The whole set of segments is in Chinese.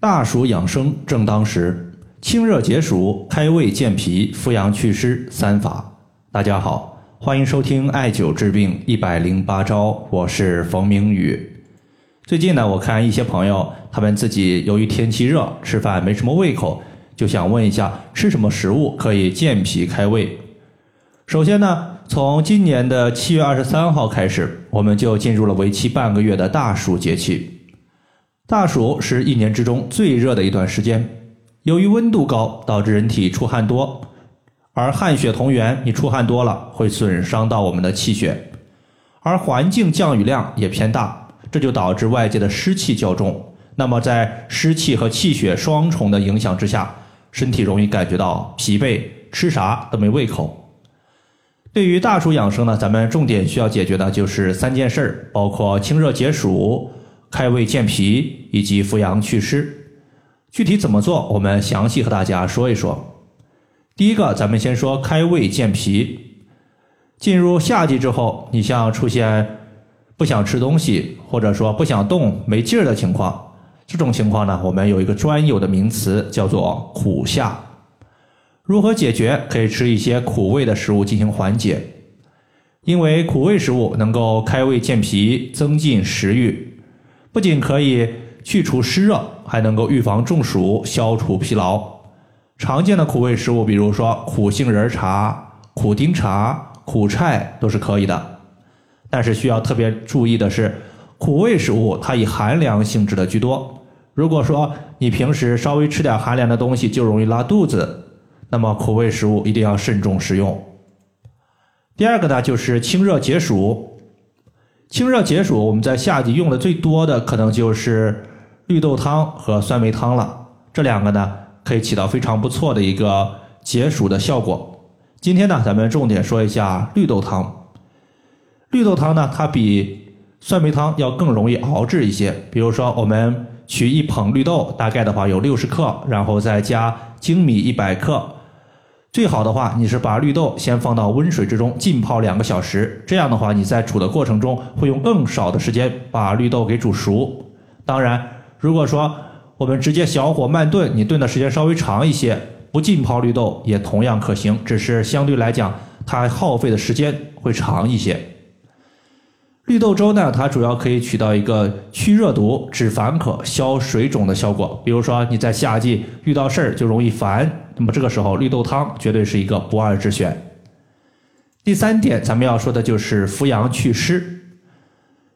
大暑养生正当时，清热解暑、开胃健脾、扶阳祛湿三法。大家好，欢迎收听艾灸治病一百零八招，我是冯明宇。最近呢，我看一些朋友，他们自己由于天气热，吃饭没什么胃口，就想问一下，吃什么食物可以健脾开胃？首先呢，从今年的七月二十三号开始，我们就进入了为期半个月的大暑节气。大暑是一年之中最热的一段时间，由于温度高，导致人体出汗多，而汗血同源，你出汗多了会损伤到我们的气血，而环境降雨量也偏大，这就导致外界的湿气较重。那么在湿气和气血双重的影响之下，身体容易感觉到疲惫，吃啥都没胃口。对于大暑养生呢，咱们重点需要解决的就是三件事儿，包括清热解暑。开胃健脾以及扶阳祛湿，具体怎么做？我们详细和大家说一说。第一个，咱们先说开胃健脾。进入夏季之后，你像出现不想吃东西，或者说不想动、没劲儿的情况，这种情况呢，我们有一个专有的名词叫做苦夏。如何解决？可以吃一些苦味的食物进行缓解，因为苦味食物能够开胃健脾，增进食欲。不仅可以去除湿热，还能够预防中暑、消除疲劳。常见的苦味食物，比如说苦杏仁茶、苦丁茶、苦菜都是可以的。但是需要特别注意的是，苦味食物它以寒凉性质的居多。如果说你平时稍微吃点寒凉的东西就容易拉肚子，那么苦味食物一定要慎重食用。第二个呢，就是清热解暑。清热解暑，我们在夏季用的最多的可能就是绿豆汤和酸梅汤了。这两个呢，可以起到非常不错的一个解暑的效果。今天呢，咱们重点说一下绿豆汤。绿豆汤呢，它比酸梅汤要更容易熬制一些。比如说，我们取一捧绿豆，大概的话有六十克，然后再加粳米一百克。最好的话，你是把绿豆先放到温水之中浸泡两个小时，这样的话，你在煮的过程中会用更少的时间把绿豆给煮熟。当然，如果说我们直接小火慢炖，你炖的时间稍微长一些，不浸泡绿豆也同样可行，只是相对来讲它耗费的时间会长一些。绿豆粥呢，它主要可以起到一个去热毒、止烦渴、消水肿的效果。比如说你在夏季遇到事儿就容易烦，那么这个时候绿豆汤绝对是一个不二之选。第三点，咱们要说的就是扶阳祛湿。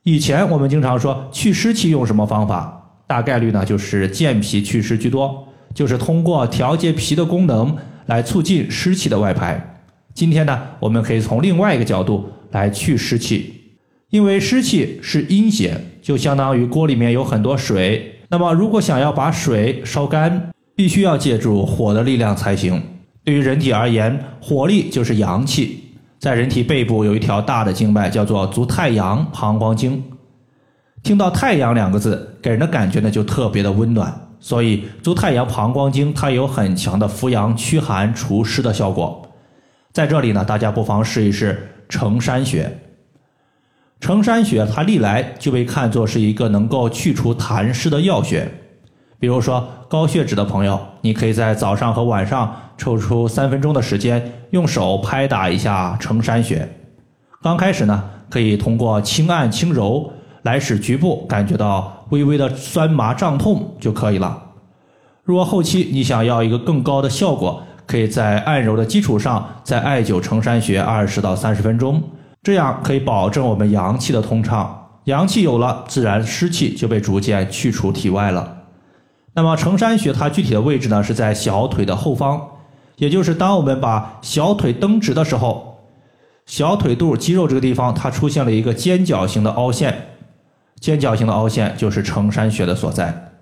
以前我们经常说祛湿气用什么方法？大概率呢就是健脾祛湿居多，就是通过调节脾的功能来促进湿气的外排。今天呢，我们可以从另外一个角度来祛湿气。因为湿气是阴邪，就相当于锅里面有很多水。那么，如果想要把水烧干，必须要借助火的力量才行。对于人体而言，火力就是阳气，在人体背部有一条大的经脉，叫做足太阳膀胱经。听到“太阳”两个字，给人的感觉呢就特别的温暖。所以，足太阳膀胱经它有很强的扶阳驱寒除湿的效果。在这里呢，大家不妨试一试承山穴。承山穴，它历来就被看作是一个能够去除痰湿的药穴。比如说高血脂的朋友，你可以在早上和晚上抽出三分钟的时间，用手拍打一下承山穴。刚开始呢，可以通过轻按轻揉来使局部感觉到微微的酸麻胀痛就可以了。如果后期你想要一个更高的效果，可以在按揉的基础上再艾灸承山穴二十到三十分钟。这样可以保证我们阳气的通畅，阳气有了，自然湿气就被逐渐去除体外了。那么承山穴它具体的位置呢，是在小腿的后方，也就是当我们把小腿蹬直的时候，小腿肚肌肉这个地方它出现了一个尖角形的凹陷，尖角形的凹陷就是承山穴的所在。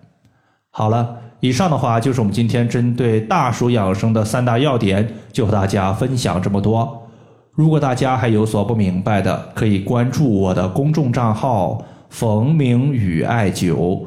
好了，以上的话就是我们今天针对大暑养生的三大要点，就和大家分享这么多。如果大家还有所不明白的，可以关注我的公众账号“冯明宇艾灸”，